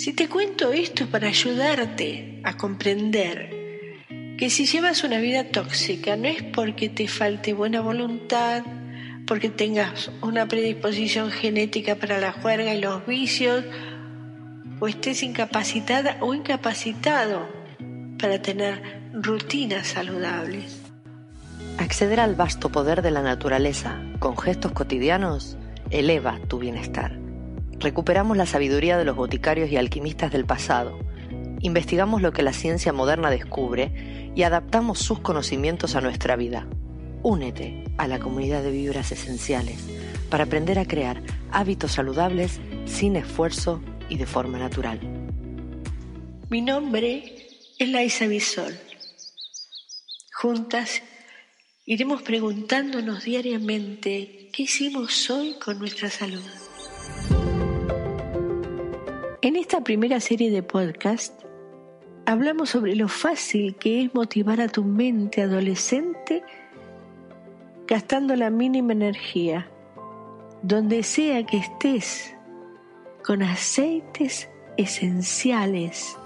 Si te cuento esto para ayudarte a comprender que si llevas una vida tóxica no es porque te falte buena voluntad, porque tengas una predisposición genética para la juerga y los vicios, o estés incapacitada o incapacitado para tener rutinas saludables. Acceder al vasto poder de la naturaleza con gestos cotidianos eleva tu bienestar. Recuperamos la sabiduría de los boticarios y alquimistas del pasado, investigamos lo que la ciencia moderna descubre y adaptamos sus conocimientos a nuestra vida. Únete a la comunidad de vibras esenciales para aprender a crear hábitos saludables sin esfuerzo y de forma natural. Mi nombre es Laisa Bisol. Juntas iremos preguntándonos diariamente qué hicimos hoy con nuestra salud. En esta primera serie de podcast hablamos sobre lo fácil que es motivar a tu mente adolescente gastando la mínima energía, donde sea que estés, con aceites esenciales,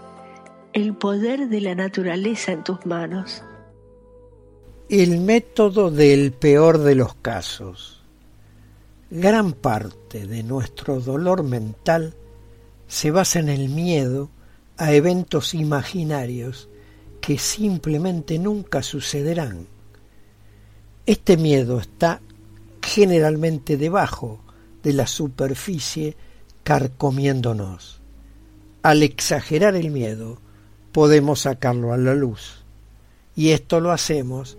el poder de la naturaleza en tus manos. El método del peor de los casos. Gran parte de nuestro dolor mental se basa en el miedo a eventos imaginarios que simplemente nunca sucederán. Este miedo está generalmente debajo de la superficie carcomiéndonos. Al exagerar el miedo, podemos sacarlo a la luz. Y esto lo hacemos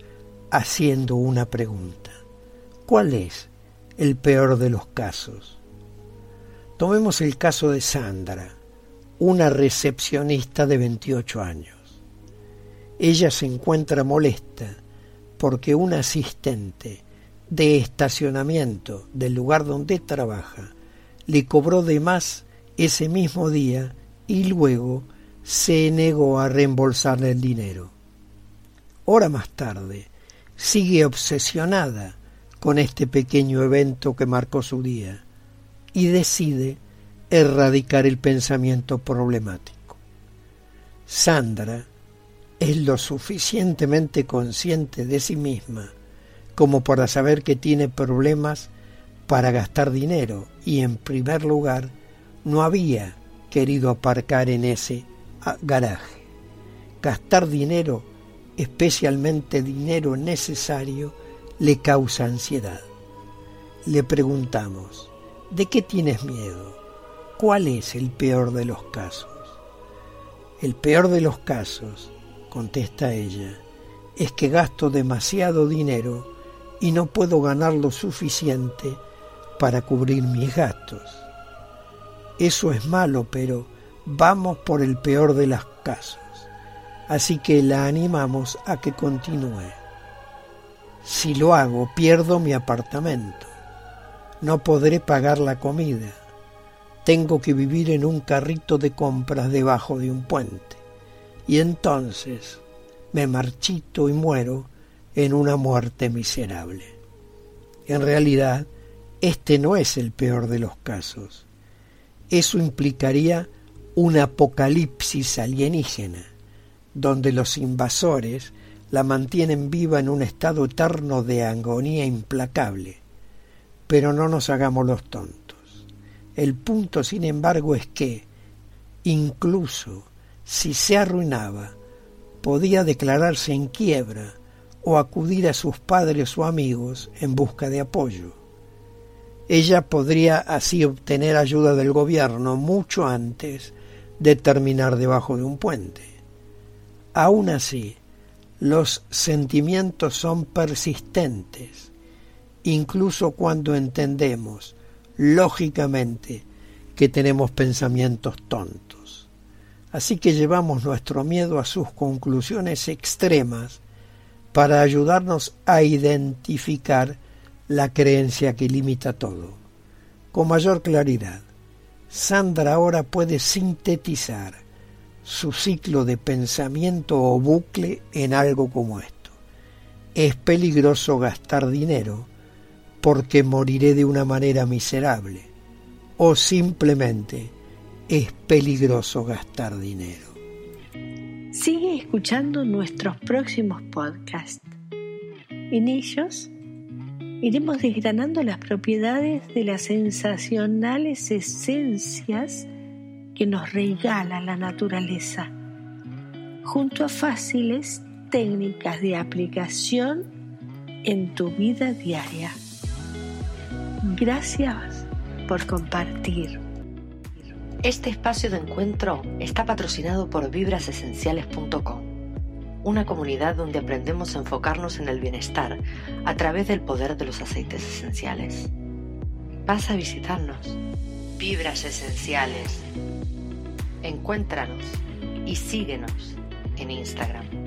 haciendo una pregunta. ¿Cuál es el peor de los casos? Tomemos el caso de Sandra, una recepcionista de 28 años. Ella se encuentra molesta porque un asistente de estacionamiento del lugar donde trabaja le cobró de más ese mismo día y luego se negó a reembolsarle el dinero. Hora más tarde, sigue obsesionada con este pequeño evento que marcó su día y decide erradicar el pensamiento problemático. Sandra es lo suficientemente consciente de sí misma como para saber que tiene problemas para gastar dinero y en primer lugar no había querido aparcar en ese ah, garaje. Gastar dinero, especialmente dinero necesario, le causa ansiedad. Le preguntamos, ¿de qué tienes miedo? ¿Cuál es el peor de los casos? El peor de los casos, contesta ella, es que gasto demasiado dinero y no puedo ganar lo suficiente para cubrir mis gastos. Eso es malo, pero vamos por el peor de los casos. Así que la animamos a que continúe. Si lo hago, pierdo mi apartamento. No podré pagar la comida tengo que vivir en un carrito de compras debajo de un puente. Y entonces me marchito y muero en una muerte miserable. En realidad, este no es el peor de los casos. Eso implicaría un apocalipsis alienígena, donde los invasores la mantienen viva en un estado eterno de agonía implacable. Pero no nos hagamos los tontos. El punto, sin embargo, es que, incluso si se arruinaba, podía declararse en quiebra o acudir a sus padres o amigos en busca de apoyo. Ella podría así obtener ayuda del gobierno mucho antes de terminar debajo de un puente. Aún así, los sentimientos son persistentes, incluso cuando entendemos lógicamente que tenemos pensamientos tontos. Así que llevamos nuestro miedo a sus conclusiones extremas para ayudarnos a identificar la creencia que limita todo. Con mayor claridad, Sandra ahora puede sintetizar su ciclo de pensamiento o bucle en algo como esto. Es peligroso gastar dinero porque moriré de una manera miserable, o simplemente es peligroso gastar dinero. Sigue escuchando nuestros próximos podcasts. En ellos iremos desgranando las propiedades de las sensacionales esencias que nos regala la naturaleza, junto a fáciles técnicas de aplicación en tu vida diaria. Gracias por compartir. Este espacio de encuentro está patrocinado por vibrasesenciales.com, una comunidad donde aprendemos a enfocarnos en el bienestar a través del poder de los aceites esenciales. Vas a visitarnos. Vibras Esenciales. Encuéntranos y síguenos en Instagram.